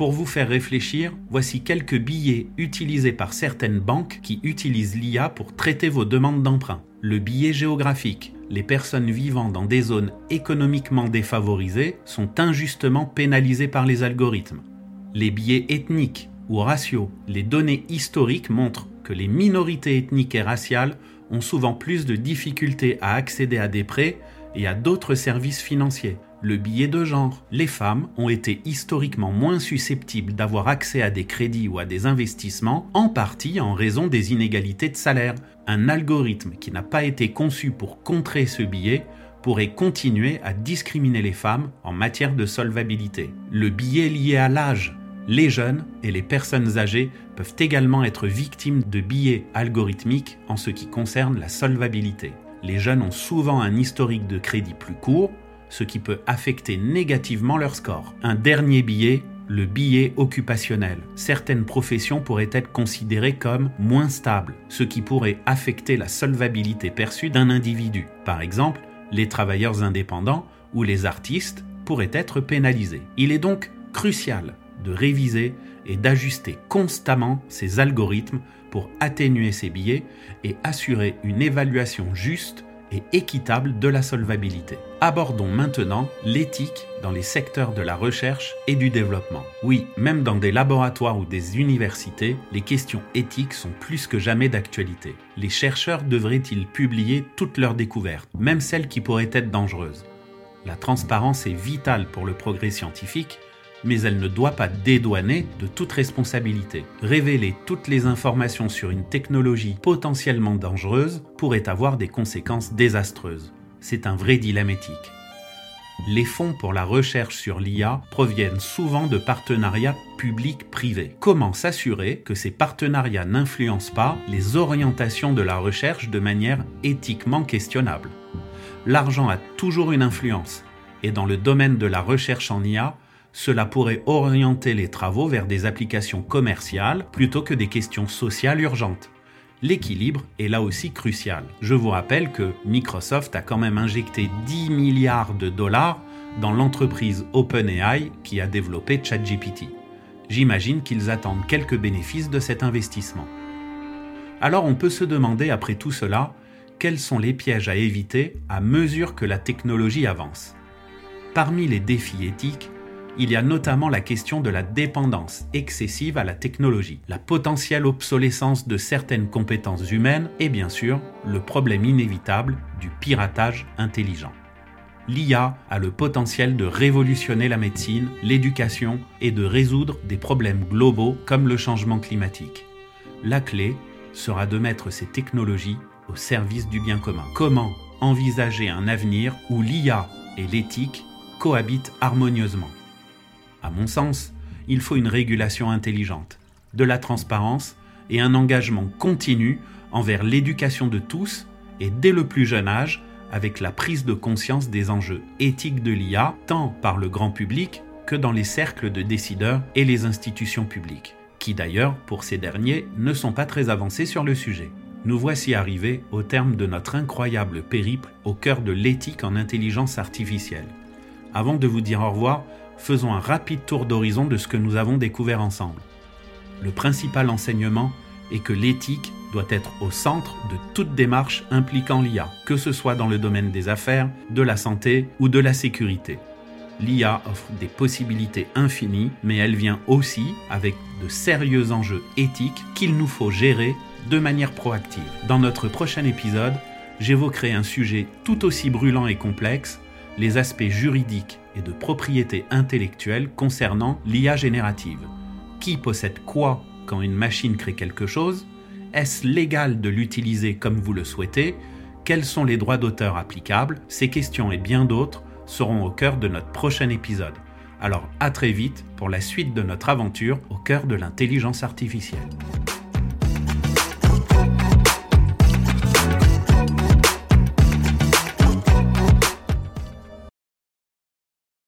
Pour vous faire réfléchir, voici quelques billets utilisés par certaines banques qui utilisent l'IA pour traiter vos demandes d'emprunt. Le billet géographique. Les personnes vivant dans des zones économiquement défavorisées sont injustement pénalisées par les algorithmes. Les billets ethniques ou raciaux. Les données historiques montrent que les minorités ethniques et raciales ont souvent plus de difficultés à accéder à des prêts et à d'autres services financiers. Le billet de genre. Les femmes ont été historiquement moins susceptibles d'avoir accès à des crédits ou à des investissements, en partie en raison des inégalités de salaire. Un algorithme qui n'a pas été conçu pour contrer ce billet pourrait continuer à discriminer les femmes en matière de solvabilité. Le billet lié à l'âge. Les jeunes et les personnes âgées peuvent également être victimes de billets algorithmiques en ce qui concerne la solvabilité. Les jeunes ont souvent un historique de crédit plus court, ce qui peut affecter négativement leur score. Un dernier billet, le billet occupationnel. Certaines professions pourraient être considérées comme moins stables, ce qui pourrait affecter la solvabilité perçue d'un individu. Par exemple, les travailleurs indépendants ou les artistes pourraient être pénalisés. Il est donc crucial de réviser et d'ajuster constamment ces algorithmes pour atténuer ces biais et assurer une évaluation juste et équitable de la solvabilité. Abordons maintenant l'éthique dans les secteurs de la recherche et du développement. Oui, même dans des laboratoires ou des universités, les questions éthiques sont plus que jamais d'actualité. Les chercheurs devraient-ils publier toutes leurs découvertes, même celles qui pourraient être dangereuses? La transparence est vitale pour le progrès scientifique mais elle ne doit pas dédouaner de toute responsabilité. Révéler toutes les informations sur une technologie potentiellement dangereuse pourrait avoir des conséquences désastreuses. C'est un vrai dilemme éthique. Les fonds pour la recherche sur l'IA proviennent souvent de partenariats publics-privés. Comment s'assurer que ces partenariats n'influencent pas les orientations de la recherche de manière éthiquement questionnable? L'argent a toujours une influence, et dans le domaine de la recherche en IA, cela pourrait orienter les travaux vers des applications commerciales plutôt que des questions sociales urgentes. L'équilibre est là aussi crucial. Je vous rappelle que Microsoft a quand même injecté 10 milliards de dollars dans l'entreprise OpenAI qui a développé ChatGPT. J'imagine qu'ils attendent quelques bénéfices de cet investissement. Alors on peut se demander après tout cela, quels sont les pièges à éviter à mesure que la technologie avance Parmi les défis éthiques, il y a notamment la question de la dépendance excessive à la technologie, la potentielle obsolescence de certaines compétences humaines et bien sûr le problème inévitable du piratage intelligent. L'IA a le potentiel de révolutionner la médecine, l'éducation et de résoudre des problèmes globaux comme le changement climatique. La clé sera de mettre ces technologies au service du bien commun. Comment envisager un avenir où l'IA et l'éthique cohabitent harmonieusement? À mon sens, il faut une régulation intelligente, de la transparence et un engagement continu envers l'éducation de tous et dès le plus jeune âge avec la prise de conscience des enjeux éthiques de l'IA, tant par le grand public que dans les cercles de décideurs et les institutions publiques, qui d'ailleurs, pour ces derniers, ne sont pas très avancés sur le sujet. Nous voici arrivés au terme de notre incroyable périple au cœur de l'éthique en intelligence artificielle. Avant de vous dire au revoir, faisons un rapide tour d'horizon de ce que nous avons découvert ensemble. Le principal enseignement est que l'éthique doit être au centre de toute démarche impliquant l'IA, que ce soit dans le domaine des affaires, de la santé ou de la sécurité. L'IA offre des possibilités infinies, mais elle vient aussi avec de sérieux enjeux éthiques qu'il nous faut gérer de manière proactive. Dans notre prochain épisode, j'évoquerai un sujet tout aussi brûlant et complexe, les aspects juridiques et de propriété intellectuelle concernant l'IA générative. Qui possède quoi quand une machine crée quelque chose? Est-ce légal de l'utiliser comme vous le souhaitez? Quels sont les droits d'auteur applicables? Ces questions et bien d'autres seront au cœur de notre prochain épisode. Alors à très vite pour la suite de notre aventure au cœur de l'intelligence artificielle.